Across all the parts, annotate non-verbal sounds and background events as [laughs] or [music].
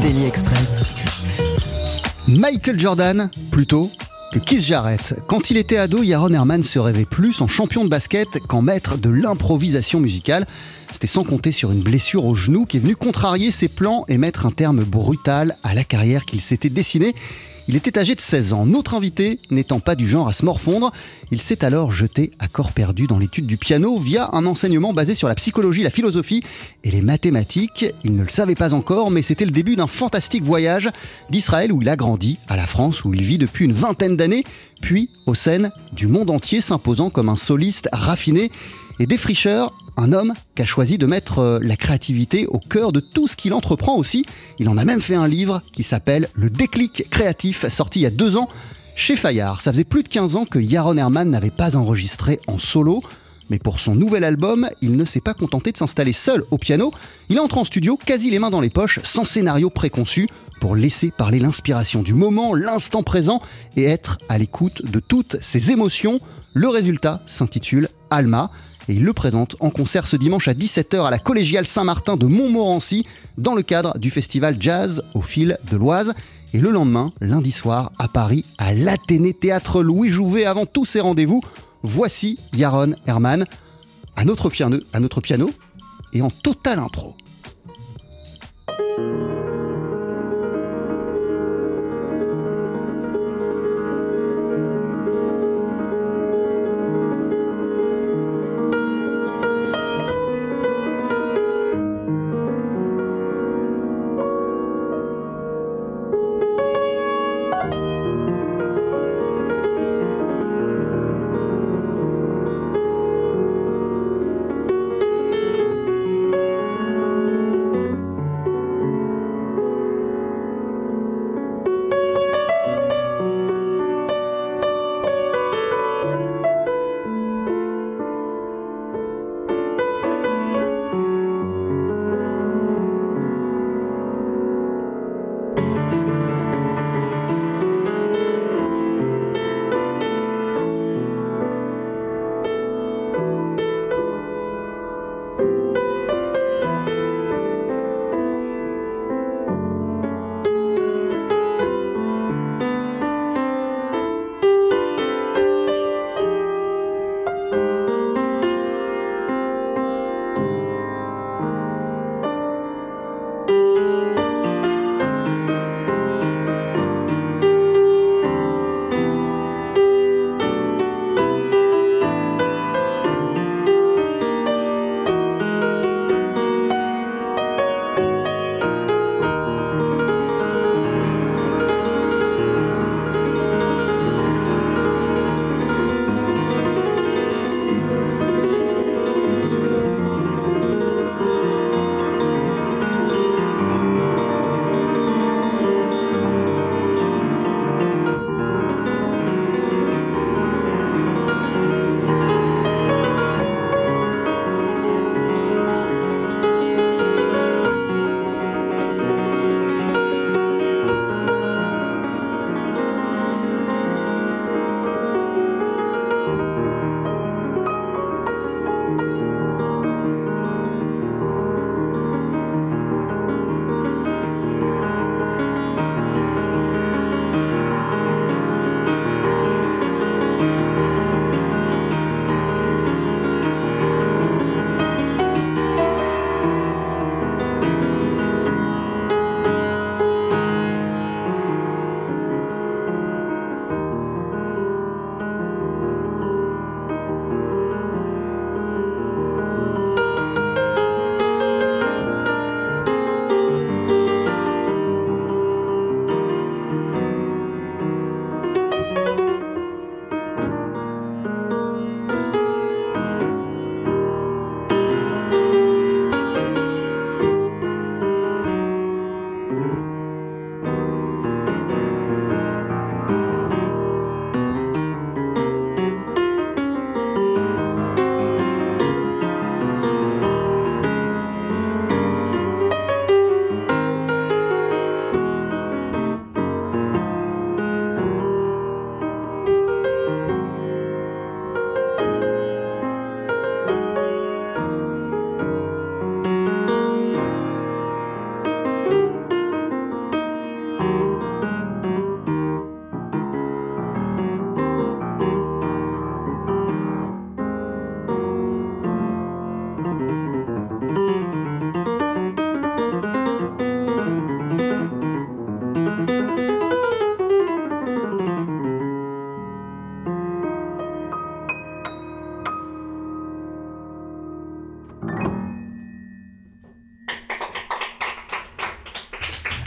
Daily Express. Michael Jordan, plutôt que Keith Jarrett. Quand il était ado, Yaron Herman se rêvait plus en champion de basket qu'en maître de l'improvisation musicale. C'était sans compter sur une blessure au genou qui est venue contrarier ses plans et mettre un terme brutal à la carrière qu'il s'était dessinée. Il était âgé de 16 ans. Notre invité, n'étant pas du genre à se morfondre, il s'est alors jeté à corps perdu dans l'étude du piano via un enseignement basé sur la psychologie, la philosophie et les mathématiques. Il ne le savait pas encore, mais c'était le début d'un fantastique voyage d'Israël où il a grandi, à la France où il vit depuis une vingtaine d'années, puis aux scènes du monde entier s'imposant comme un soliste raffiné et défricheur un homme qui a choisi de mettre euh, la créativité au cœur de tout ce qu'il entreprend aussi. Il en a même fait un livre qui s'appelle Le déclic créatif, sorti il y a deux ans chez Fayard. Ça faisait plus de 15 ans que Yaron Herman n'avait pas enregistré en solo. Mais pour son nouvel album, il ne s'est pas contenté de s'installer seul au piano. Il entre en studio, quasi les mains dans les poches, sans scénario préconçu, pour laisser parler l'inspiration du moment, l'instant présent, et être à l'écoute de toutes ses émotions. Le résultat s'intitule Alma et il le présente en concert ce dimanche à 17h à la Collégiale Saint-Martin de Montmorency dans le cadre du festival Jazz au fil de l'Oise. Et le lendemain, lundi soir, à Paris, à l'Athénée Théâtre Louis Jouvet, avant tous ces rendez-vous, voici Yaron Herman à notre piano, à notre piano et en total impro.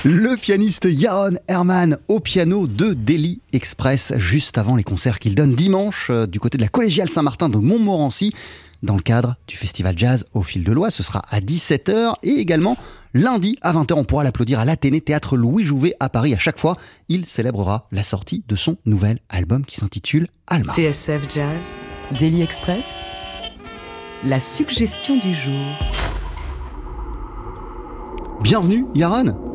Le pianiste Yaron Herman au piano de Delhi Express, juste avant les concerts qu'il donne dimanche euh, du côté de la collégiale Saint-Martin de Montmorency, dans le cadre du festival jazz au fil de l'Oise. Ce sera à 17h et également lundi à 20h. On pourra l'applaudir à l'Athénée Théâtre Louis Jouvet à Paris. À chaque fois, il célébrera la sortie de son nouvel album qui s'intitule Alma. TSF Jazz, Daily Express, la suggestion du jour. Bienvenue, Yaron.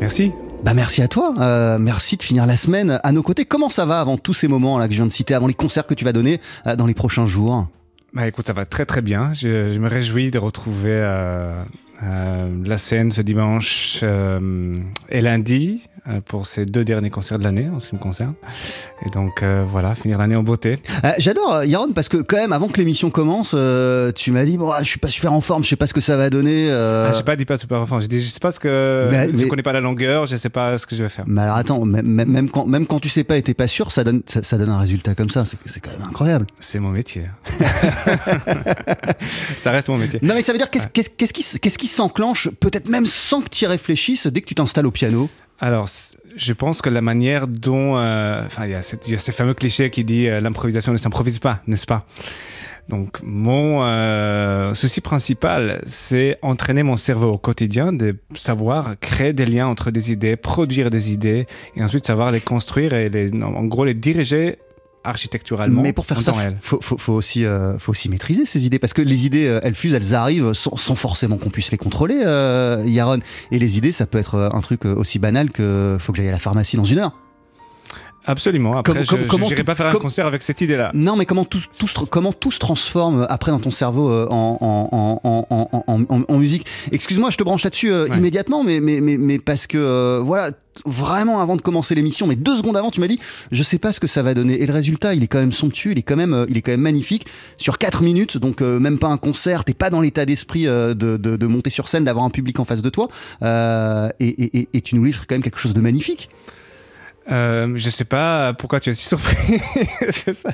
Merci. Bah merci à toi, euh, merci de finir la semaine à nos côtés. Comment ça va avant tous ces moments là que je viens de citer, avant les concerts que tu vas donner euh, dans les prochains jours? Bah écoute, ça va très très bien. Je, je me réjouis de retrouver euh, euh, la scène ce dimanche euh, et lundi euh, pour ces deux derniers concerts de l'année en ce qui me concerne. Et donc euh, voilà, finir l'année en beauté. Euh, J'adore euh, Yaron parce que quand même avant que l'émission commence, euh, tu m'as dit bon, ah, je suis pas super en forme, je sais pas ce que ça va donner. euh. Ah, j'ai pas dit pas super enfant, j'ai dit je sais pas ce que. Mais- je mais- connais pas la longueur, je sais pas ce que je vais faire. Mais alors attends, même, quand, même quand tu sais pas et t'es pas sûr, ça donne, ça, ça donne un résultat comme ça. C'est quand même incroyable. C'est mon métier. [laughs] ça reste mon métier. Non mais ça veut dire qu'est-ce qu'est-ce qui, qui s'enclenche, peut-être même sans que tu y réfléchisses, dès que tu t'installes au piano? Alors, je pense que la manière dont, euh, enfin, il y, a cette- il y a ce fameux cliché qui dit euh, l'improvisation ne s'improvise pas, n'est-ce pas? Donc, mon euh, souci principal, c'est entraîner mon cerveau au quotidien, de savoir créer des liens entre des idées, produire des idées, et ensuite savoir les construire et les, en gros les diriger architecturalement. Mais pour faire ça, réel. faut, faut, faut aussi, euh, faut aussi maîtriser ces idées parce que les idées, euh, elles fusent, elles arrivent sans, sans forcément qu'on puisse les contrôler, euh, Yaron. Et les idées, ça peut être euh, un truc aussi banal que faut que j'aille à la pharmacie dans une heure. Absolument. Après, Comme- je n'irai pas faire un comme- concert avec cette idée-là. Non, mais comment tout, tout, se tr- comment tout se transforme après dans ton cerveau euh, en, musique? Excuse-moi, je te branche là-dessus euh, Ouais. immédiatement, mais, mais, mais, mais parce que, euh, voilà, vraiment avant de commencer l'émission, mais deux secondes avant, tu m'as dit, je sais pas ce que ça va donner. Et le résultat, il est quand même somptueux, il est quand même, il est quand même magnifique. Sur 4 minutes, donc euh, même pas un concert, t'es pas dans l'état d'esprit de, de, de monter sur scène, d'avoir un public en face de toi, et, et, et, et tu nous livres quand même quelque chose de magnifique. Euh, je sais pas pourquoi tu es si surpris. [laughs] c'est ça.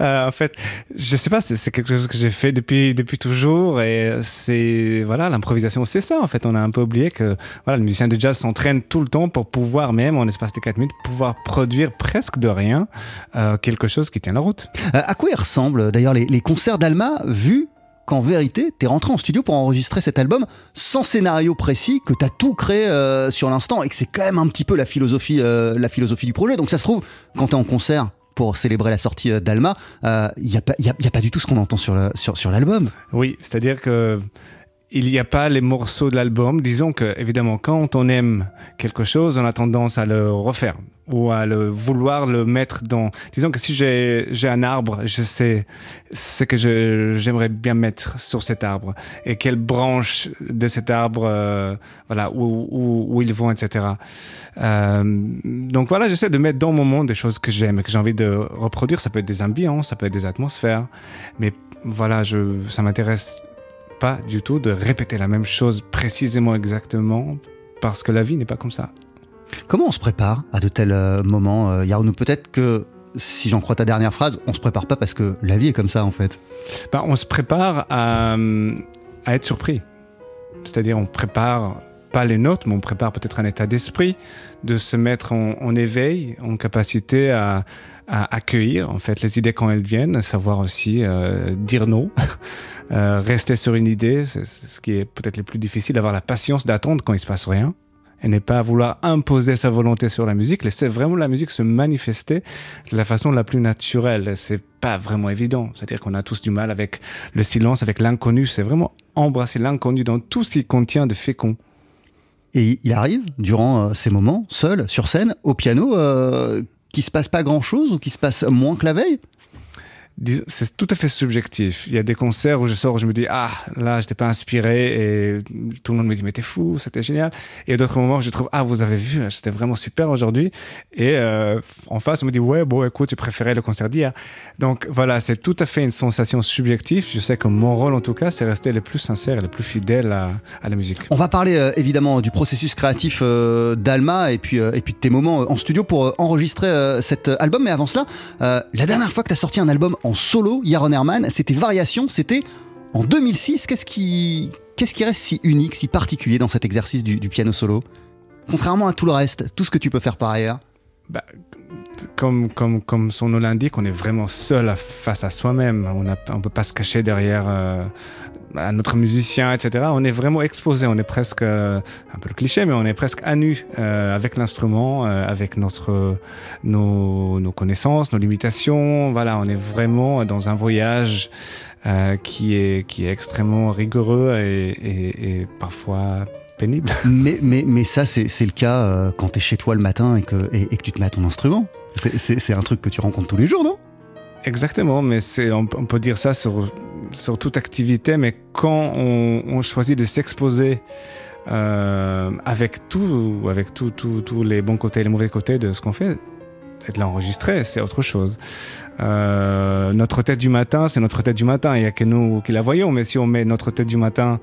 Euh, en fait, je sais pas, c'est quelque chose que j'ai fait depuis depuis toujours et c'est voilà l'improvisation, c'est ça en fait. On a un peu oublié que voilà le musicien de jazz s'entraîne tout le temps pour pouvoir même en espace de 4 minutes pouvoir produire presque de rien euh, quelque chose qui tient la route. Euh, à quoi ils ressemblent d'ailleurs les, les concerts d'Alma vus qu'en vérité, t'es rentré en studio pour enregistrer cet album sans scénario précis, que t'as tout créé euh, sur l'instant et que c'est quand même un petit peu la philosophie, euh, la philosophie du projet. Donc ça se trouve, quand t'es en concert pour célébrer la sortie euh, d'Alma, il n'y a, a- a pas du tout ce qu'on entend sur le- sur, sur l'album. Oui, c'est-à-dire que il n'y a pas les morceaux de l'album. Disons que, évidemment, quand on aime quelque chose, on a tendance à le refaire ou à le vouloir le mettre dans. Disons que si j'ai un arbre, je sais ce que j'aimerais bien mettre sur cet arbre et quelles branches de cet arbre, euh, voilà, où, ils vont, etc. Euh, donc voilà, j'essaie de mettre dans mon monde des choses que j'aime et que j'ai envie de reproduire. Ça peut être des ambiances, ça peut être des atmosphères, mais voilà, ça m'intéresse pas du tout de répéter la même chose précisément exactement parce que la vie n'est pas comme ça. Comment on se prépare à de tels euh, moments, euh, Yaron? Peut-être que, si j'en crois ta dernière phrase, on se prépare pas parce que la vie est comme ça en fait. Ben, on se prépare à, à être surpris. C'est-à-dire on prépare pas les notes, mais on prépare peut-être un état d'esprit, de se mettre en, en éveil, en capacité à, à accueillir en fait les idées quand elles viennent, savoir aussi euh, dire non, [laughs] Euh, rester sur une idée, c'est ce qui est peut-être le plus difficile, avoir la patience d'attendre quand il se passe rien et ne pas vouloir imposer sa volonté sur la musique, laisser vraiment la musique se manifester de la façon la plus naturelle. C'est pas vraiment évident. C'est-à-dire qu'on a tous du mal avec le silence, avec l'inconnu. C'est vraiment embrasser l'inconnu dans tout ce qui contient de fécond. Et il arrive, durant euh, ces moments, seul, sur scène, au piano, qu'il se passe pas grand-chose ou qu'il se passe moins que la veille? C'est tout à fait subjectif. Il y a des concerts où je sors, où je me dis ah là j'étais pas inspiré et tout le monde me dit mais t'es fou, c'était génial. Et d'autres moments où je trouve ah vous avez vu, c'était vraiment super aujourd'hui. Et euh, en face on me dit ouais bon écoute j'ai préféré le concert d'hier. Donc voilà c'est tout à fait une sensation subjective. Je sais que mon rôle en tout cas c'est rester le plus sincère et le plus fidèle à, la musique. On va parler euh, évidemment du processus créatif euh, d'Alma et puis, et puis de tes moments en studio pour enregistrer cet album. Mais avant cela, la dernière fois que tu as sorti un album en solo, Yaron Herman, c'était Variation, c'était en 2006. Qu'est-ce qui, qu'est-ce reste si unique, si particulier dans cet exercice du, piano solo? Contrairement à tout le reste, tout ce que tu peux faire par ailleurs? Bah, comme son nom l'indique, on est vraiment seul face à soi-même. On ne peut pas se cacher derrière euh, notre musicien, etc. On est vraiment exposé. On est presque, euh, un peu le cliché, mais on est presque à nu euh, avec l'instrument, avec notre, nos, nos, connaissances, nos limitations. Voilà, on est vraiment dans un voyage qui, est, qui est extrêmement rigoureux et, et, et parfois pénible. [laughs] Mais, mais, mais ça, c'est le cas euh, quand tu es chez toi le matin et que, et, que tu te mets à ton instrument. C'est un truc que tu rencontres tous les jours, non? Exactement, mais on, on peut dire ça sur, sur toute activité, mais quand on, choisit de s'exposer euh, avec tout, avec tous les bons côtés et les mauvais côtés de ce qu'on fait, et de l'enregistrer, c'est autre chose. Euh, notre tête du matin, c'est notre tête du matin. Il n'y a que nous qui la voyons, mais si on met notre tête du matin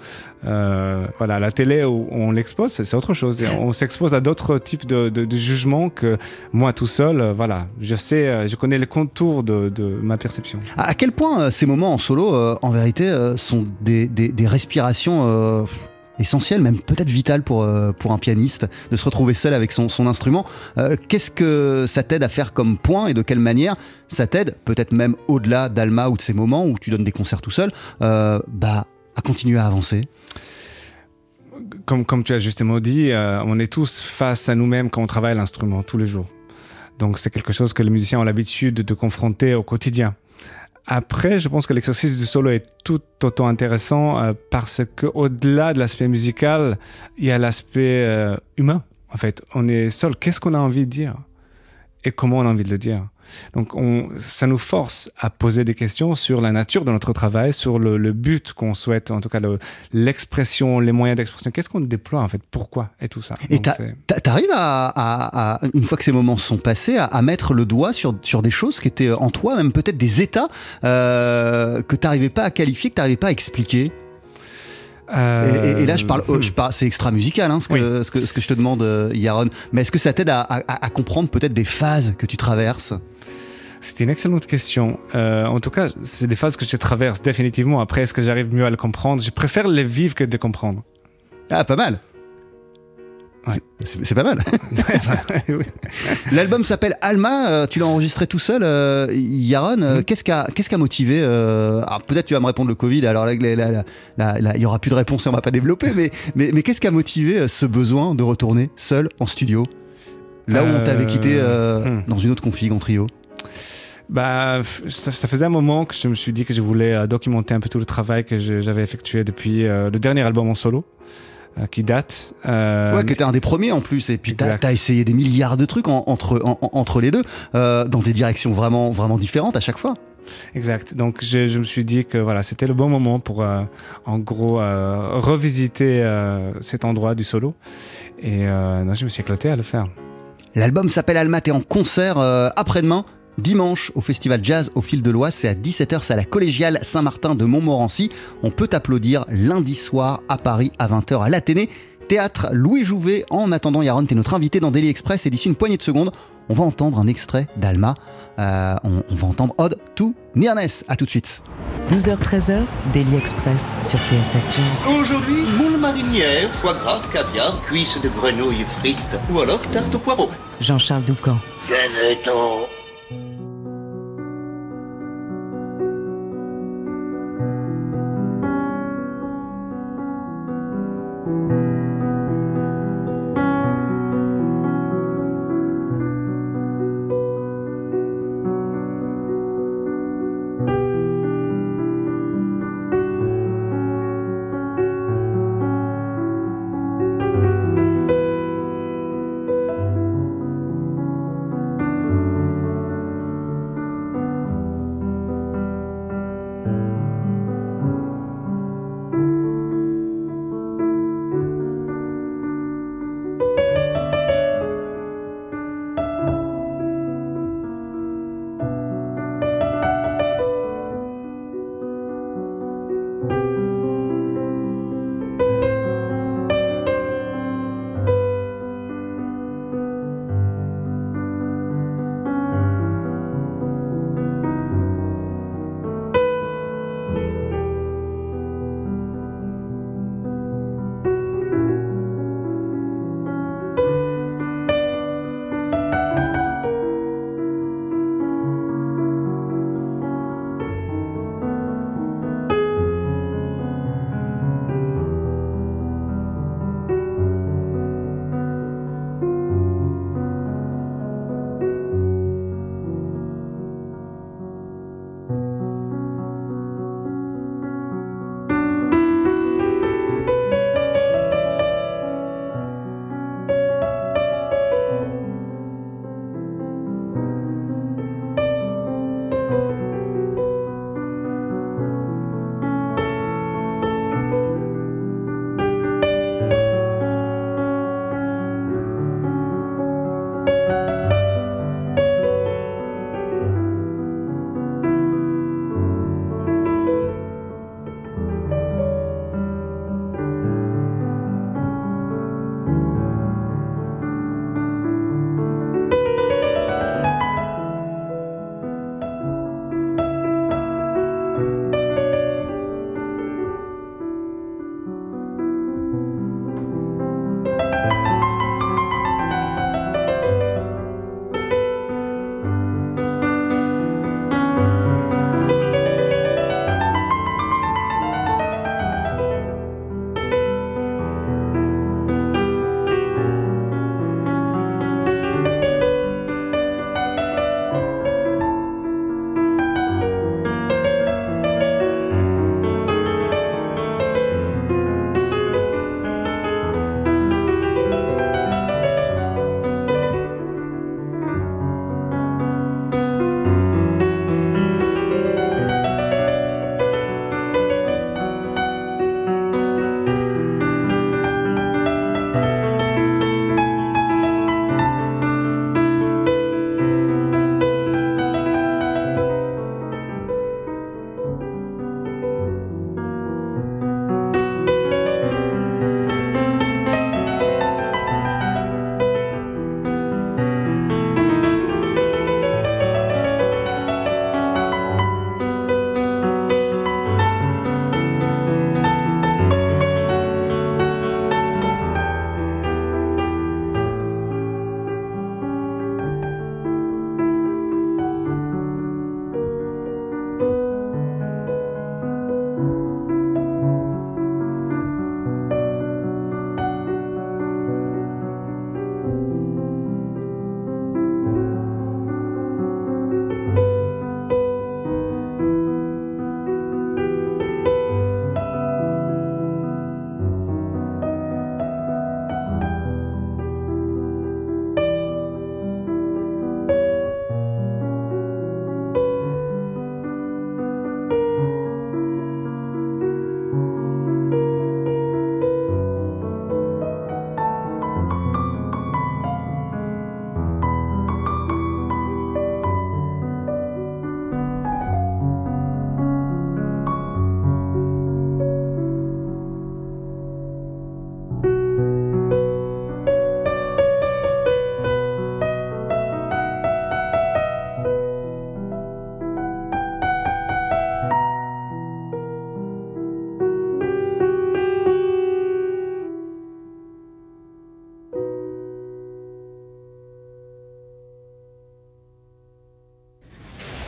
euh, voilà, à la télé où on l'expose, c'est autre chose. on s'expose à d'autres types de, jugements que moi tout seul. Euh, voilà, je sais, je connais les contours de, ma perception. À quel point ces moments en solo, en vérité, sont des respirations essentiel, même peut-être vital pour, euh, pour un pianiste, de se retrouver seul avec son, son instrument. Euh, qu'est-ce que ça t'aide à faire comme point et de quelle manière ça t'aide, peut-être même au-delà d'Alma ou de ces moments où tu donnes des concerts tout seul, euh, bah, à continuer à avancer? Comme, comme tu as justement dit, on est tous face à nous-mêmes quand on travaille l'instrument tous les jours. Donc c'est quelque chose que les musiciens ont l'habitude de confronter au quotidien. Après, je pense que l'exercice du solo est tout autant intéressant euh, parce qu'au-delà de l'aspect musical, il y a l'aspect euh, humain. En fait, on est seul. Qu'est-ce qu'on a envie de dire? Et comment on a envie de le dire donc on, ça nous force à poser des questions sur la nature de notre travail, sur le, but qu'on souhaite, en tout cas l'expression, les moyens d'expression. Qu'est-ce qu'on déploie en fait? Pourquoi Et tout ça? Et tu arrives à, une fois que ces moments sont passés, à, mettre le doigt sur, sur des choses qui étaient en toi, même peut-être des états euh, que tu n'arrivais pas à qualifier, que tu n'arrivais pas à expliquer? Et, là, je parle, euh, je parle c'est extra musical, hein, ce, que, ce, que, ce, que, je te demande, euh, Yaron. Mais est-ce que ça t'aide à, à, comprendre peut-être des phases que tu traverses? C'est une excellente question. Euh, en tout cas, c'est des phases que je traverse définitivement. Après, est-ce que j'arrive mieux à le comprendre? Je préfère les vivre que de comprendre. Ah, pas mal. C'est pas mal. [laughs] L'album s'appelle Alma, euh, tu l'as enregistré tout seul. Euh, Yaron, euh, mm-hmm. qu'est-ce qui a, a, motivé Peut-être tu vas me répondre le Covid, alors là, il n'y aura plus de réponse et on va pas développer, mais, mais, mais qu'est-ce qui a motivé ce besoin de retourner seul en studio? Là où on t'avait quitté hmm. dans une autre config en trio bah, ça, ça, faisait un moment que je me suis dit que je voulais documenter un peu tout le travail que j'avais effectué depuis le dernier album en solo. Euh, qui date. Euh, ouais, qui était un des premiers en plus. Et puis, tu as, essayé des milliards de trucs entre, entre les deux, euh, dans des directions vraiment, vraiment différentes à chaque fois. Exact. Donc, je, je me suis dit que voilà, c'était le bon moment pour, en gros, revisiter cet endroit du solo. Et non, je me suis éclaté à le faire. L'album s'appelle Alma, et en concert après-demain Dimanche, au festival jazz au fil de l'Oise, c'est à 17h, c'est à la collégiale Saint-Martin de Montmorency. On peut applaudir lundi soir à Paris à 20h à l'Athénée. Théâtre Louis Jouvet. En attendant, Yaron, tu es notre invité dans Daily Express et d'ici une poignée de secondes, on va entendre un extrait d'Alma. Euh, on, va entendre Odd to Nearness. À tout de suite. 12h-13h, Daily Express sur TSF Jazz. Aujourd'hui, moule marinière, foie gras, caviar, cuisses de grenouille frites ou alors tarte au poireau. Jean-Charles Doucan. Venez-t'en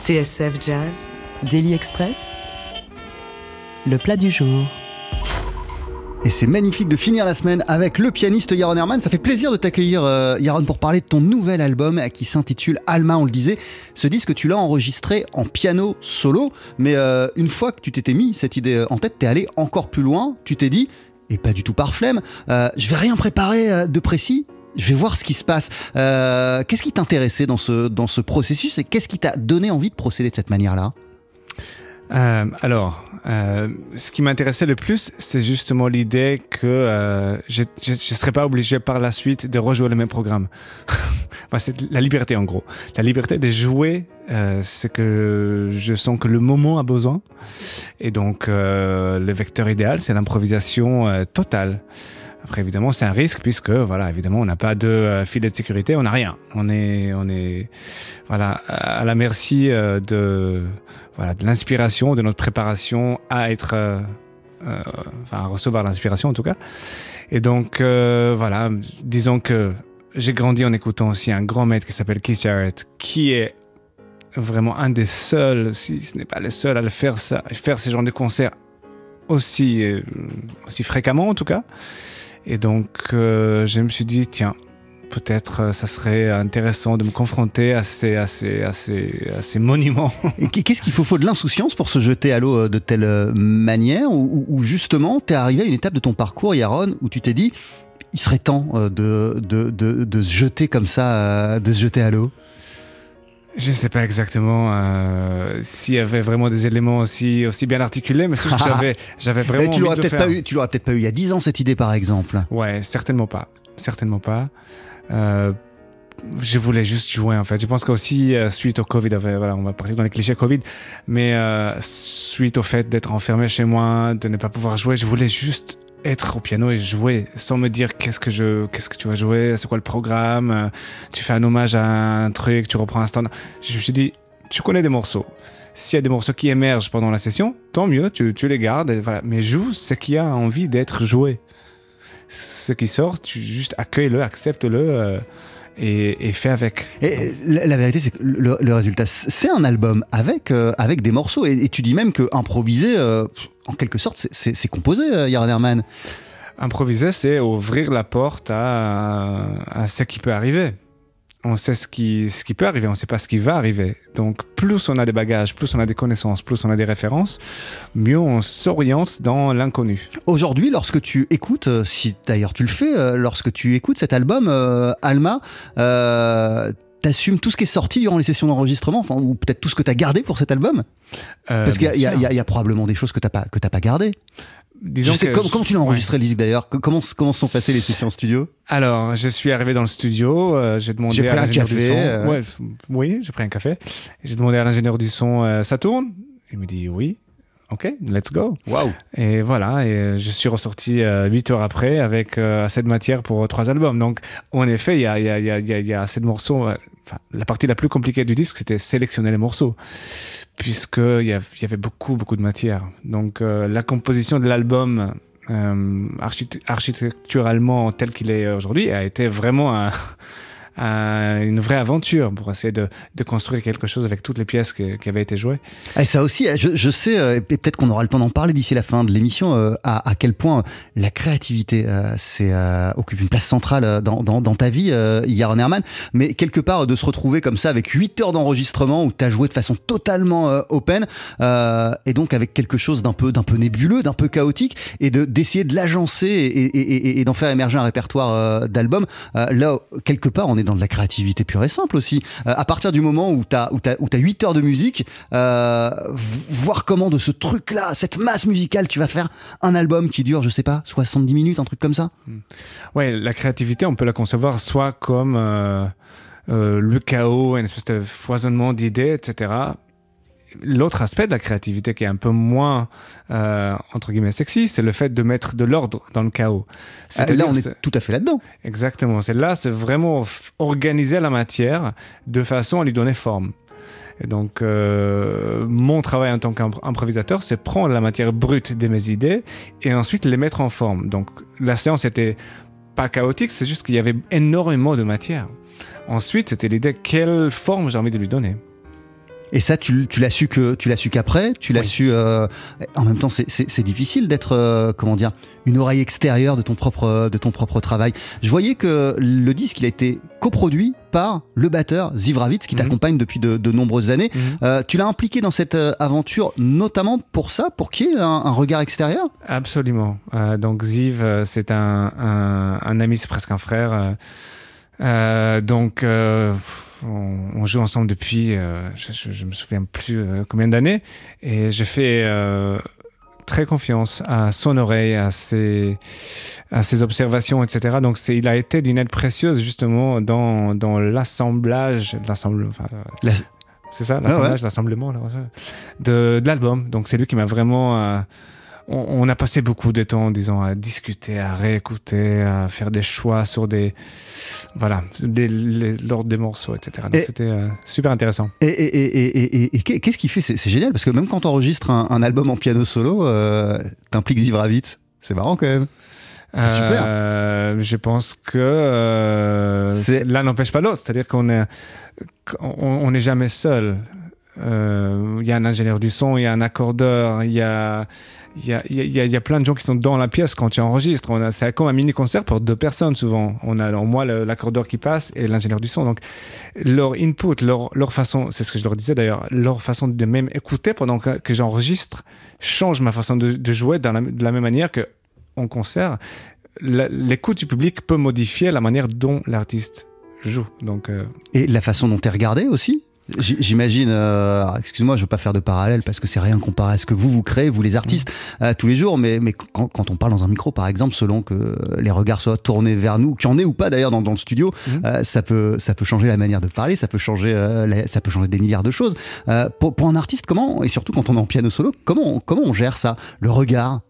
TSF Jazz, Daily Express, le plat du jour. Et c'est magnifique de finir la semaine avec le pianiste Yaron Herman. Ça fait plaisir de t'accueillir, euh, Yaron, pour parler de ton nouvel album euh, qui s'intitule Alma, on le disait. Ce disque, tu l'as enregistré en piano solo, mais euh, une fois que tu t'étais mis cette idée en tête, t'es allé encore plus loin. Tu t'es dit, et pas du tout par flemme, je vais rien préparer de précis, je vais voir ce qui se passe. Euh, qu'est-ce qui t'intéressait dans ce, dans ce processus et qu'est-ce qui t'a donné envie de procéder de cette manière-là? Euh, alors, euh, ce qui m'intéressait le plus, c'est justement l'idée que je ne serais pas obligé par la suite de rejouer le même programme. [laughs] c'est la liberté en gros. La liberté de jouer ce que je sens que le moment a besoin. Et donc, le vecteur idéal, c'est l'improvisation totale. Après, évidemment, c'est un risque puisque, voilà, évidemment, on n'a pas de euh, filet de sécurité, on n'a rien. On est, on est, voilà, à la merci euh, de, voilà, de l'inspiration, de notre préparation à être, euh, enfin, recevoir l'inspiration en tout cas. Et donc, voilà, disons que j'ai grandi en écoutant aussi un grand maître qui s'appelle Keith Jarrett, qui est vraiment un des seuls, si ce n'est pas le seul à le faire ça, faire ce genre de concerts aussi, aussi fréquemment en tout cas. Et donc, euh, je me suis dit, tiens, peut-être euh, ça serait intéressant de me confronter à ces, à ces, à ces, à ces monuments. [laughs] Qu'est-ce qu'il faut Faut de l'insouciance pour se jeter à l'eau euh, de telle manière Ou, justement, tu es arrivé à une étape de ton parcours, Yaron, où tu t'es dit, il serait temps de, de, de, de, se jeter comme ça, de se jeter à l'eau? Je ne sais pas exactement euh, s'il y avait vraiment des éléments aussi, aussi bien articulés, mais j'avais, [laughs] j'avais vraiment. tu l'auras peut-être pas eu. Tu l'auras peut-être pas eu il y a 10 ans cette idée, par exemple. Ouais, certainement pas, certainement pas. Euh, je voulais juste jouer en fait. Je pense qu'aussi euh, suite au Covid, voilà, on va partir dans les clichés Covid, mais euh, suite au fait d'être enfermé chez moi, de ne pas pouvoir jouer, je voulais juste être au piano et jouer sans me dire qu'est-ce que je qu'est-ce que tu vas jouer, c'est quoi le programme, euh, tu fais un hommage à un truc, tu reprends un stand. Je me suis dit, tu connais des morceaux. S'il y a des morceaux qui émergent pendant la session, tant mieux, tu, les gardes. et voilà. Mais joue ce qui a envie d'être joué. Ce qui sort, tu juste accueille-le, accepte-le. euh, et, et fais avec. Et la, la vérité, c'est que le, le résultat, c'est un album avec, euh, avec des morceaux. Et, et tu dis même que improviser, euh, en quelque sorte, c'est- composé, euh, Yaron Herman. Improviser, c'est ouvrir la porte à, à ce qui peut arriver. On sait ce qui, ce qui peut arriver, on ne sait pas ce qui va arriver. Donc, plus on a des bagages, plus on a des connaissances, plus on a des références, mieux on s'oriente dans l'inconnu. Aujourd'hui, lorsque tu écoutes, euh, si d'ailleurs tu le fais, euh, lorsque tu écoutes cet album, euh, Alma, euh, t'assumes tout ce qui est sorti durant les sessions d'enregistrement, enfin, ou peut-être tout ce que t'as gardé pour cet album? Euh, Parce qu'il y, y a- y probablement des choses que t'as pas, que t'as pas gardées. Disons Je sais, que comment, je- comment tu l'as ouais. enregistré, le disque d'ailleurs comment, comment sont passées les sessions en studio? Alors, je suis arrivé dans le studio, euh, j'ai demandé J'ai à pris un l'ingénieur du son. euh. Ouais, oui, j'ai pris un café. J'ai demandé à l'ingénieur du son, euh, ça tourne? Il me dit oui. Ok, let's go. Waouh Et voilà, et je suis ressorti euh, 8 heures après avec euh, assez de matière pour euh, trois albums. Donc, en effet, il y a, y, y, y assez de morceaux. euh, Enfin, la partie la plus compliquée du disque, c'était sélectionner les morceaux, puisqu'il y, y avait beaucoup, beaucoup de matière. Donc, euh, la composition de l'album, archite- architecturalement tel qu'il est aujourd'hui, a été vraiment un- une vraie aventure pour essayer de, construire quelque chose avec toutes les pièces qui avaient été jouées. Et ça aussi, je, je sais, euh, et peut-être qu'on aura le temps d'en parler d'ici la fin de l'émission, euh, à, quel point la créativité euh, euh, occupe une place centrale euh, dans, ta vie, euh, Yaron Herman. Mais quelque part, euh, de se retrouver comme ça avec 8 heures d'enregistrement où tu as joué de façon totalement euh, open, euh, et donc avec quelque chose d'un peu, peu nébuleux, d'un peu chaotique, et de, d'essayer de l'agencer et, et, d'en faire émerger un répertoire euh, d'albums. Euh, là, quelque part, on est dans de la créativité pure et simple aussi. Euh, à partir du moment où tu as, où t'as- où t'as 8 heures de musique, euh, voir comment de ce truc-là, cette masse musicale, tu vas faire un album qui dure, je sais pas, 70 minutes, un truc comme ça Ouais, la créativité, on peut la concevoir soit comme euh, le chaos, une espèce de foisonnement d'idées, etc. L'autre aspect de la créativité qui est un peu moins, euh, entre guillemets, sexy, c'est le fait de mettre de l'ordre dans le chaos. C'est-à-dire, Là, on est c'est- tout à fait là-dedans. Exactement. C'est là, c'est vraiment organiser la matière de façon à lui donner forme. Et donc, euh, mon travail en tant qu'improvisateur, c'est prendre la matière brute de mes idées et ensuite les mettre en forme. Donc, la séance était pas chaotique, c'est juste qu'il y avait énormément de matière. Ensuite, c'était l'idée quelle forme j'ai envie de lui donner. Et ça, tu, tu l'as su que tu l'as su qu'après, tu l'as Oui. su. euh, en même temps, c'est- difficile d'être, euh, comment dire, une oreille extérieure de ton propre de ton propre travail. Je voyais que le disque, il a été coproduit par le batteur Ziv Ravitz, qui Mhm. t'accompagne depuis de, de nombreuses années. Euh, tu l'as impliqué dans cette aventure, notamment pour ça, pour qu'il y ait un, un regard extérieur? Absolument. Donc Ziv, c'est un, un- un ami, c'est presque un frère. donc on, on joue ensemble depuis, euh, je, je me souviens plus euh, combien d'années, et je fais euh, très confiance à son oreille, à ses, à ses observations, etc. Donc il a été d'une aide précieuse justement dans, dans l'assemblage, l'assemble, enfin, La- c'est ça, ouais. l'assemblage, l'assemblement là, de, de l'album. Donc c'est lui qui m'a vraiment. On, on a passé beaucoup de temps, disons, à discuter, à réécouter, à faire des choix sur des. Voilà, des- l'ordre des morceaux, etc. Donc Et- c'était euh, super intéressant. Et, et- et- et- et- et qu'est- qu'est-ce qui fait C'est c'est génial parce que même quand tu enregistres un, un album en piano solo, euh, t'impliques Ziv Ravitz. C'est marrant quand même. C'est super. Euh, je pense que euh, C'est- l'un n'empêche pas l'autre. C'est-à-dire qu'on est, on on n'est jamais seul. Euh, Il y a un ingénieur du son, il y a un accordeur, il y a, il y, a, plein de gens qui sont dans la pièce quand tu enregistres. On a- C'est comme un mini-concert pour deux personnes souvent. On a en moi l'accordeur qui passe et l'ingénieur du son. Donc leur input, leur, façon, c'est ce que je leur disais d'ailleurs, leur façon de même écouter pendant que, j'enregistre change ma façon de, jouer de la même manière que en concert. L'écoute du public peut modifier la manière dont l'artiste joue. Donc, euh, Et la façon dont t'es regardé aussi? J'imagine, euh, excuse-moi, je ne veux pas faire de parallèle parce que c'est rien comparé à ce que vous, vous créez, vous les artistes, mmh. euh, tous les jours, mais, mais quand, quand, on parle dans un micro, par exemple, selon que les regards soient tournés vers nous, qu'il y en ait ou pas d'ailleurs dans, dans, le studio, mmh. euh, ça, peut, ça peut changer la manière de parler, ça peut changer, la, ça peut changer des milliards de choses. Pour, pour, un artiste, comment, et surtout quand on est en piano solo, comment, comment on gère ça Le regard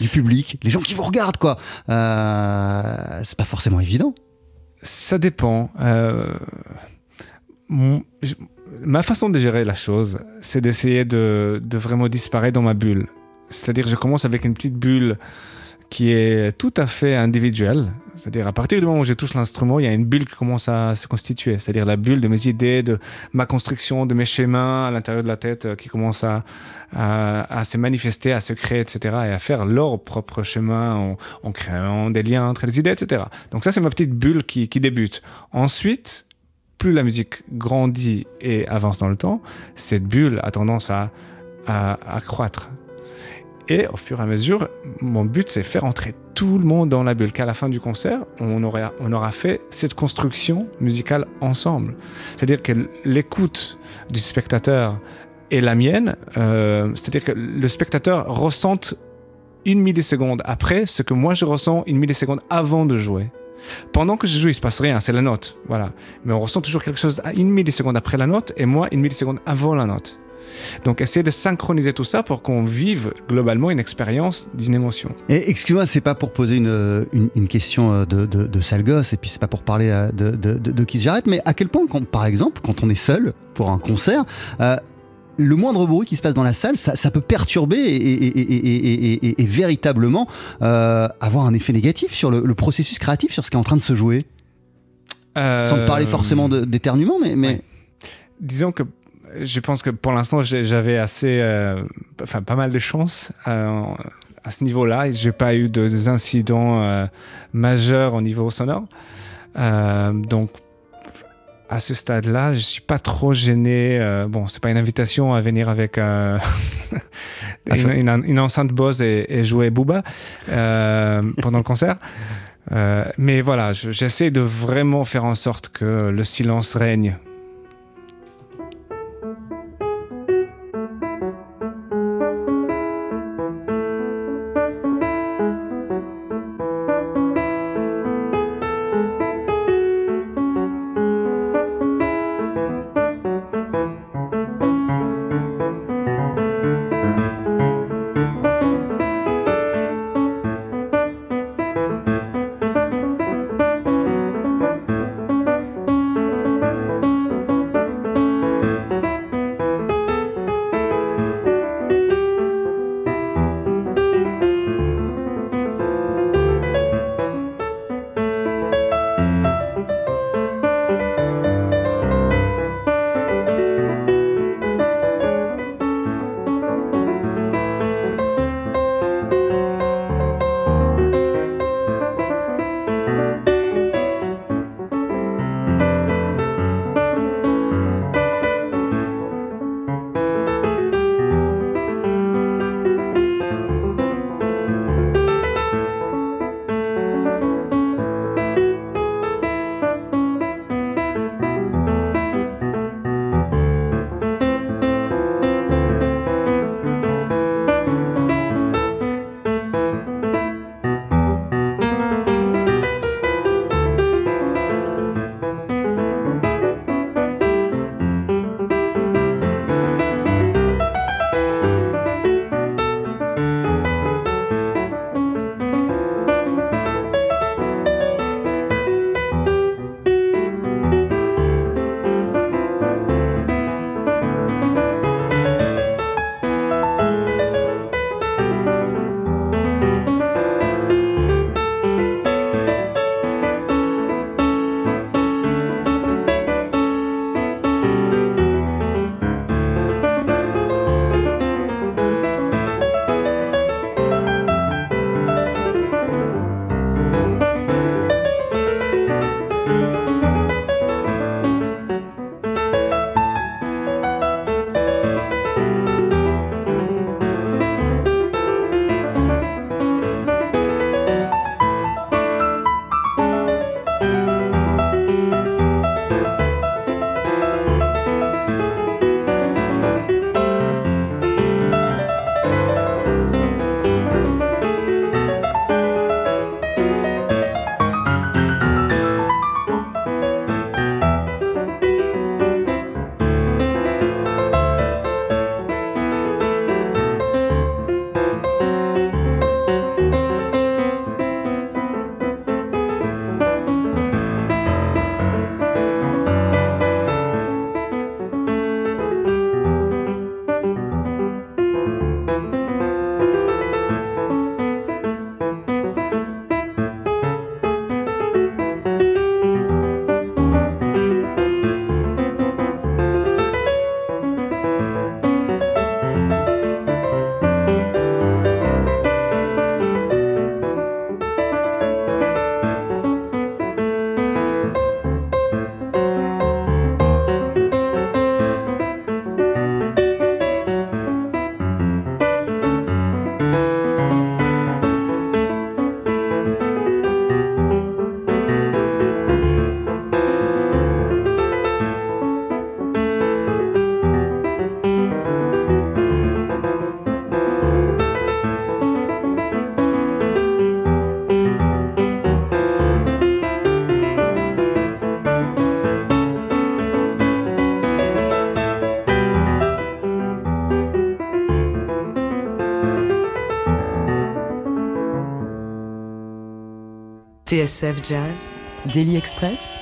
du public, les gens qui vous regardent, quoi? C'est pas forcément évident. Ça dépend. Euh, ma façon de gérer la chose, c'est d'essayer de, vraiment disparaître dans ma bulle. C'est-à-dire, je commence avec une petite bulle qui est tout à fait individuelle. C'est-à-dire, à partir du moment où je touche l'instrument, il y a une bulle qui commence à se constituer. C'est-à-dire la bulle de mes idées, de ma construction, de mes schémas à l'intérieur de la tête euh, qui commence à, se manifester, à se créer, etc. et à faire leur propre chemin en, créant des liens entre les idées, etc. Donc ça, c'est ma petite bulle qui débute. Ensuite, plus la musique grandit et avance dans le temps, cette bulle a tendance à, à, croître. Et au fur et à mesure, mon but, c'est faire entrer tout le monde dans la bulle, qu'à la fin du concert, on aura, on aura fait cette construction musicale ensemble. C'est-à-dire que l'écoute du spectateur est la mienne, euh, c'est-à-dire que le spectateur ressente une milliseconde après ce que moi je ressens une milliseconde avant de jouer. Pendant que je joue, il se passe rien, c'est la note, voilà. Mais on ressent toujours quelque chose à une milliseconde après la note et moi une milliseconde avant la note. Donc, essayer de synchroniser tout ça pour qu'on vive globalement une expérience d'une émotion. Et excuse-moi, c'est pas pour poser une, une, question de, de, de, sale gosse, et puis c'est pas pour parler de, de, de, de qui j'arrête, mais à quel point, par exemple, quand on est seul pour un concert, euh, le moindre bruit qui se passe dans la salle, ça, ça peut perturber et, et, et, et véritablement euh, avoir un effet négatif sur le, le, processus créatif, sur ce qui est en train de se jouer. Euh... Sans parler forcément d'éternuement, mais, mais... Ouais. Disons que je pense que pour l'instant, j'avais assez, euh, enfin, pas mal de chance à ce niveau-là. J'ai pas eu de, incidents euh, majeurs au niveau sonore. Donc, à ce stade-là, je suis pas trop gêné. Euh, bon, c'est pas une invitation à venir avec [laughs] une, une, une, enceinte Bose et, et jouer Booba pendant le concert. mais voilà, j'essaie de vraiment faire en sorte que le silence règne TSF Jazz, Daily Express,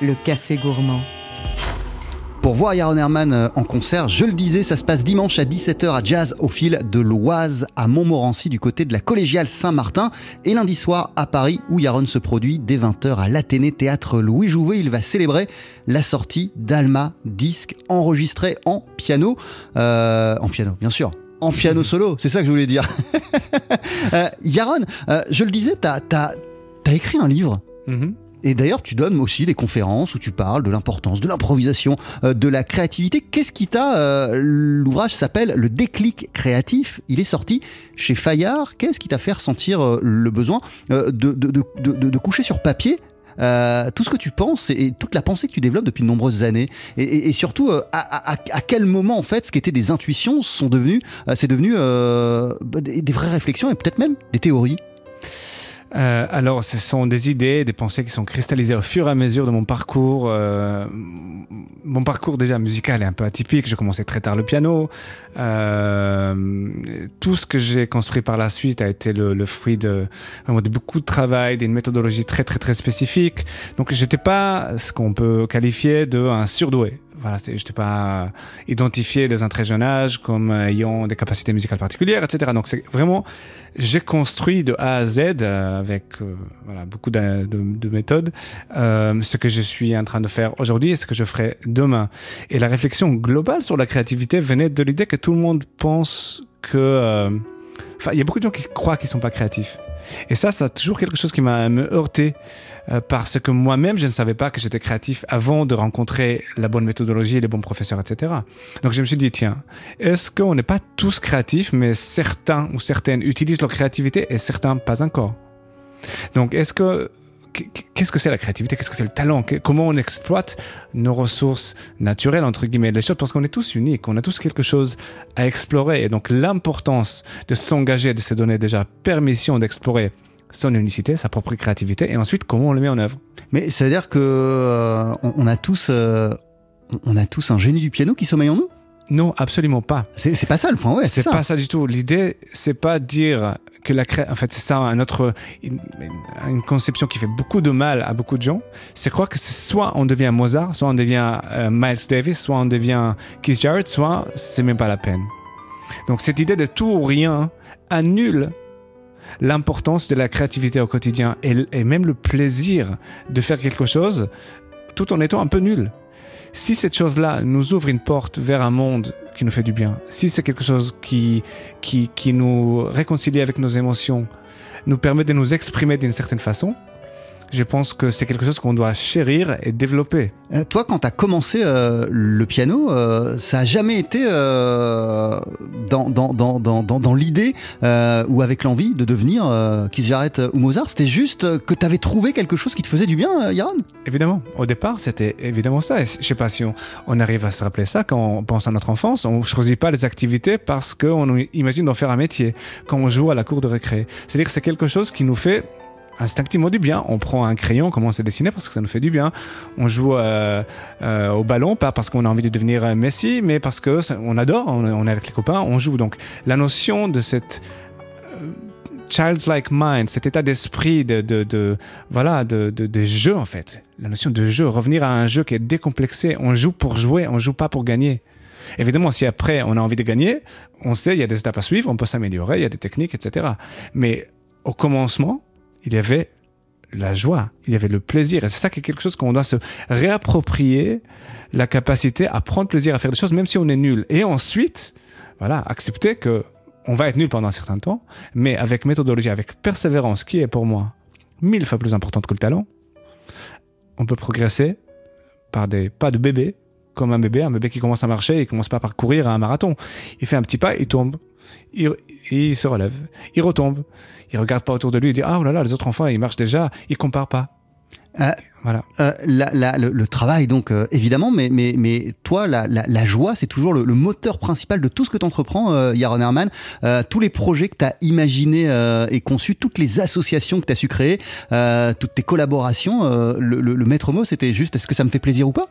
le café gourmand. Pour voir Yaron Herman euh, en concert, je le disais, ça se passe dimanche à 17h à Jazz au fil de l'Oise à Montmorency du côté de la collégiale Saint-Martin et lundi soir à Paris où Yaron se produit dès 20h à l'Athénée Théâtre Louis Jouvet. Il va célébrer la sortie d'Alma, disque enregistré en piano. Euh, en piano, bien sûr. En piano solo, c'est ça que je voulais dire. [laughs] euh, Yaron, euh, je le disais, t'as as, écrit un livre. Mhm. Et d'ailleurs, tu donnes aussi des conférences où tu parles de l'importance de l'improvisation, euh, de la créativité. Qu'est-ce qui t'a L'ouvrage s'appelle Le déclic créatif. Il est sorti chez Fayard. Qu'est-ce qui t'a fait ressentir le besoin de, de, de, de, coucher sur papier euh, tout ce que tu penses et, toute la pensée que tu développes depuis de nombreuses années. Et, et, et surtout euh, à, à, à, quel moment en fait ce qui était des intuitions sont devenus euh, c'est devenu des, des vraies réflexions et peut-être même des théories euh, alors, ce sont des idées, des pensées qui sont cristallisées au fur et à mesure de mon parcours. Euh, mon parcours déjà musical est un peu atypique. J'ai commencé très tard le piano. Euh, tout ce que j'ai construit par la suite a été le, fruit de, de beaucoup de travail, d'une méthodologie très très très spécifique. Donc, j'étais pas ce qu'on peut qualifier de un surdoué voilà, je n'étais pas identifié dès un très jeune âge comme ayant des capacités musicales particulières, etc. Donc c'est vraiment, j'ai construit de A à Z euh, avec euh, beaucoup de, de, de méthodes euh, ce que je suis en train de faire aujourd'hui et ce que je ferai demain. Et la réflexion globale sur la créativité venait de l'idée que tout le monde pense que... Euh, enfin, il y a beaucoup de gens qui croient qu'ils ne sont pas créatifs. Et ça, c'est toujours quelque chose qui m'a heurté euh, parce que moi-même, je ne savais pas que j'étais créatif avant de rencontrer la bonne méthodologie, les bons professeurs, etc. Donc je me suis dit, tiens, est-ce qu'on n'est pas tous créatifs, mais certains ou certaines utilisent leur créativité et certains pas encore? Donc est-ce que qu'est-ce que c'est la créativité? Qu'est-ce que c'est le talent? Comment on exploite nos ressources naturelles, entre guillemets, les choses? Parce qu'on est tous uniques, on a tous quelque chose à explorer. Et donc l'importance de s'engager, de se donner déjà permission d'explorer son unicité, sa propre créativité, et ensuite comment on le met en œuvre. Mais ça veut dire que euh, a tous, euh, on a tous un génie du piano qui sommeille en nous? Non, absolument pas. C'est pas ça le point, ouais. C'est pas ça du tout. L'idée, c'est pas dire que la création. En fait, c'est ça un autre, une, une, conception qui fait beaucoup de mal à beaucoup de gens. C'est croire que soit on devient Mozart, soit on devient euh, Miles Davis, soit on devient Keith Jarrett, soit c'est même pas la peine. Donc cette idée de tout ou rien annule l'importance de la créativité au quotidien et, et, même le plaisir de faire quelque chose tout en étant un peu nul. Si cette chose-là nous ouvre une porte vers un monde qui nous fait du bien, si c'est quelque chose qui, qui, nous réconcilie avec nos émotions, nous permet de nous exprimer d'une certaine façon, je pense que c'est quelque chose qu'on doit chérir et développer. Euh, toi, quand tu as commencé euh, le piano, euh, ça n'a jamais été dans, dans, dans, dans, dans l'idée ou avec l'envie de devenir Keith Jarrett ou Mozart. C'était juste que tu avais trouvé quelque chose qui te faisait du bien, Yaron? Évidemment. Au départ, c'était évidemment ça. Et je sais pas si on, on, arrive à se rappeler ça quand on pense à notre enfance. On ne choisit pas les activités parce qu'on imagine d'en faire un métier quand on joue à la cour de récré. C'est-à-dire que c'est quelque chose qui nous fait instinctivement du bien. On prend un crayon, on commence à dessiner parce que ça nous fait du bien. On joue euh, euh, au ballon, pas parce qu'on a envie de devenir Messi, mais parce que on adore, on, est avec les copains, on joue. Donc la notion de cette euh, child's-like mind, cet état d'esprit de, voilà, de, de jeu en fait. La notion de jeu, revenir à un jeu qui est décomplexé. On joue pour jouer, on joue pas pour gagner. Évidemment, si après on a envie de gagner, on sait, il y a des étapes à suivre, on peut s'améliorer, il y a des techniques, etc. Mais au commencement, il y avait la joie, il y avait le plaisir. Et c'est ça qui est quelque chose qu'on doit se réapproprier, la capacité à prendre plaisir à faire des choses, même si on est nul. Et ensuite, voilà, accepter que on va être nul pendant un certain temps, mais avec méthodologie, avec persévérance, qui est pour moi mille fois plus importante que le talent, on peut progresser par des pas de bébé, comme un bébé, un bébé qui commence à marcher, il commence pas par courir à un marathon. Il fait un petit pas, il tombe, il, il se relève, il retombe, il regarde pas autour de lui, il dit ah oh là là les autres enfants ils marchent déjà, il compare pas. Euh, voilà. Euh, la, la, le, le, travail donc euh, évidemment, mais, mais, mais toi la, la joie c'est toujours le, le, moteur principal de tout ce que tu entreprends, Yaron Herman. tous les projets que tu as imaginés et conçus, toutes les associations que tu as su créer, toutes tes collaborations, le, le maître mot c'était juste est-ce que ça me fait plaisir ou pas?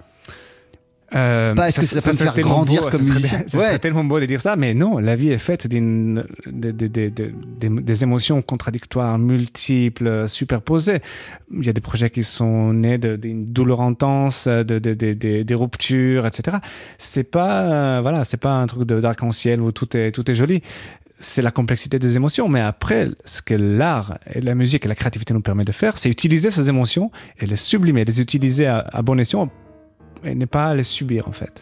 Euh, Pas est-ce que ça peut me faire tellement grandir beau, comme ça musicien Ça Ouais. serait tellement beau de dire ça, mais non, la vie est faite d'une- de- de- de- de- des- des émotions contradictoires, multiples, superposées. Il y a des projets qui sont nés d'une douleur intense, de, de- de- de- des ruptures, etc. C'est pas, euh, voilà, c'est pas un truc de- d'arc-en-ciel où tout est, tout est joli. C'est la complexité des émotions, mais après, ce que l'art et la musique et la créativité nous permettent de faire, c'est utiliser ces émotions et les sublimer, les utiliser à, à bon escient et ne pas les subir en fait.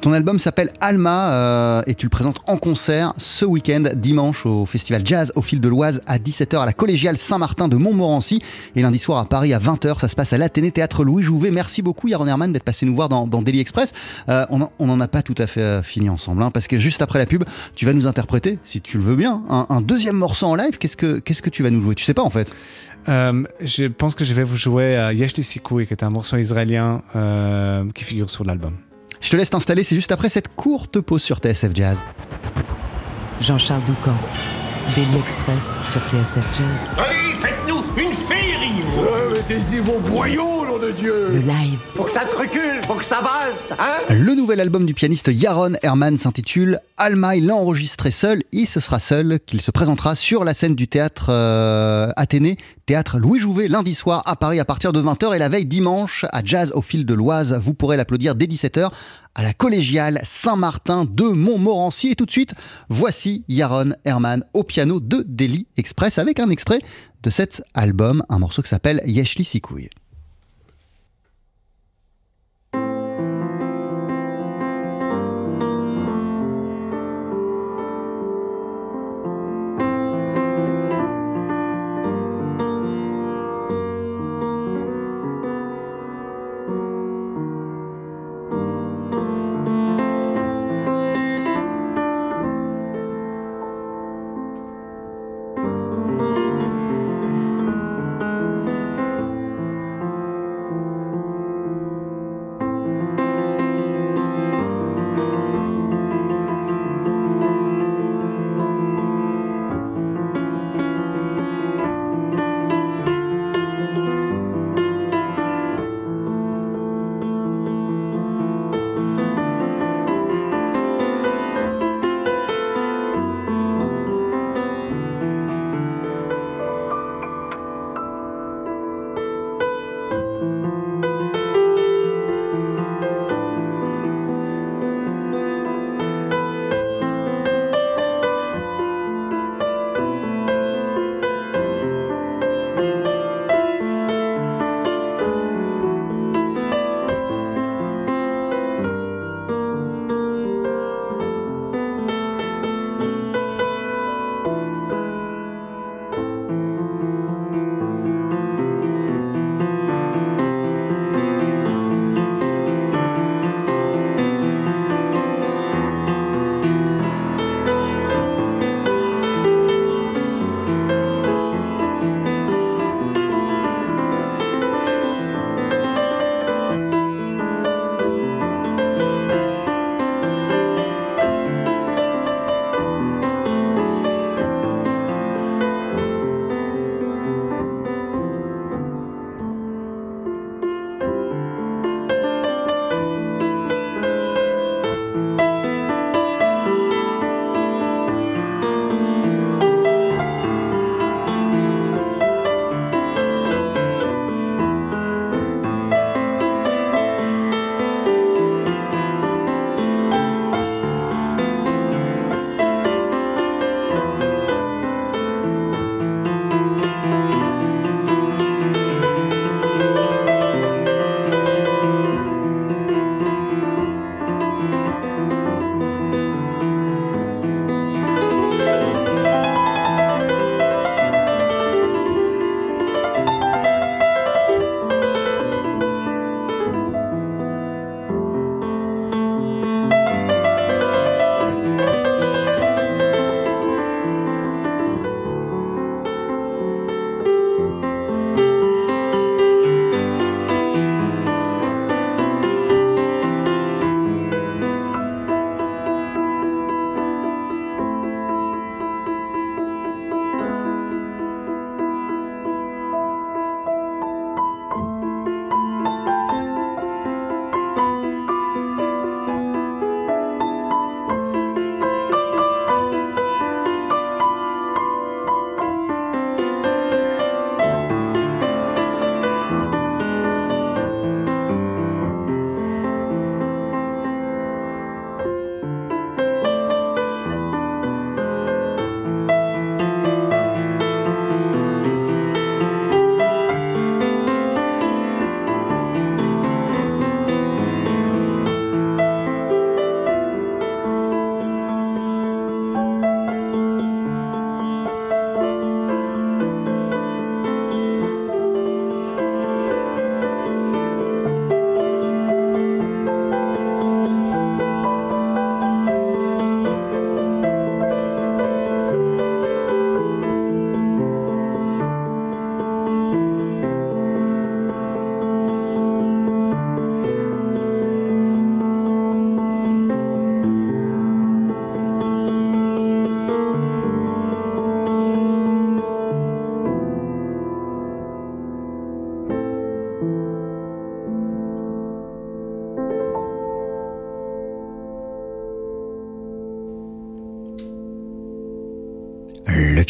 Ton album s'appelle Alma euh, et tu le présentes en concert ce week-end, dimanche, au festival Jazz au fil de l'Oise à 17h à la collégiale Saint-Martin de Montmorency et lundi soir à Paris à 20h. Ça se passe à l'Athénée Théâtre Louis Jouvet. Merci beaucoup Yaron Herman d'être passé nous voir dans, dans Daily Express. Euh, on en- on n'en a pas tout à fait euh, fini ensemble hein, parce que juste après la pub, tu vas nous interpréter, si tu le veux bien, un, un deuxième morceau en live. Qu'est-ce que, qu'est-ce que tu vas nous jouer? Tu sais pas en fait Euh, je pense que je vais vous jouer à Yeshli Sikoui, qui est un morceau israélien euh, qui figure sur l'album. Je te laisse t'installer, c'est juste après cette courte pause sur TSF Jazz. Jean-Charles Doucan, Daily Express sur TSF Jazz. Allez, faites-nous une féerie Mettez-y vos boyaux, nom de Dieu Le live, Faut que ça te recule, faut que ça valse, hein Le nouvel album du pianiste Yaron Herman s'intitule Alma. Il l'a enregistré seul et ce sera seul qu'il se présentera sur la scène du théâtre euh, Athénée, théâtre Louis Jouvet, lundi soir à Paris à partir de 20h et la veille dimanche à Jazz au fil de l'Oise. Vous pourrez l'applaudir dès 17h à la collégiale Saint-Martin de Montmorency. Et tout de suite, voici Yaron Herman au piano de Daily Express avec un extrait de cet album, un morceau qui s'appelle Yeshli Sikoui.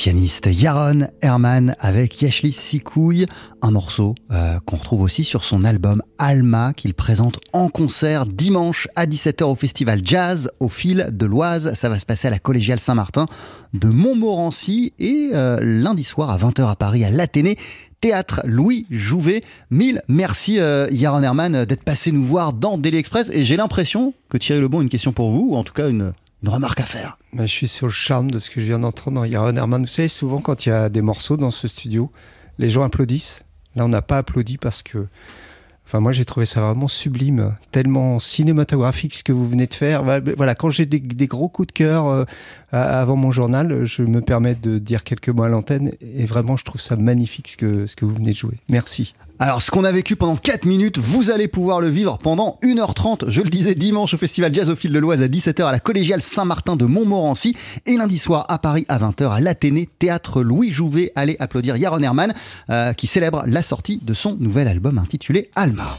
Pianiste Yaron Herman avec Yashli Sikouille, un morceau euh, qu'on retrouve aussi sur son album Alma qu'il présente en concert dimanche à 17h au festival Jazz au fil de l'Oise. Ça va se passer à la collégiale Saint-Martin de Montmorency et euh, lundi soir à 20h à Paris à l'Athénée. Théâtre Louis Jouvet. Mille merci euh, Yaron Herman d'être passé nous voir dans Daily Express et j'ai l'impression que Thierry Lebon a une question pour vous ou en tout cas une, une remarque à faire. Bah, je suis sur le charme de ce que je viens d'entendre dans Yaron Herman. Vous savez, souvent quand il y a des morceaux dans ce studio, les gens applaudissent. Là, on n'a pas applaudi parce que Enfin, moi, j'ai trouvé ça vraiment sublime, tellement cinématographique ce que vous venez de faire. Voilà, quand j'ai des, gros coups de cœur euh, avant mon journal, je me permets de dire quelques mots à l'antenne et vraiment, je trouve ça magnifique ce que, ce que vous venez de jouer. Merci. Alors, ce qu'on a vécu pendant 4 minutes, vous allez pouvoir le vivre pendant 1h30. Je le disais dimanche au Festival Jazz au fil de l'Oise à 17h à la Collégiale Saint-Martin de Montmorency et lundi soir à Paris à 20h à l'Athénée Théâtre Louis Jouvet. Allez applaudir Yaron Herman euh, qui célèbre la sortie de son nouvel album intitulé Alma. now.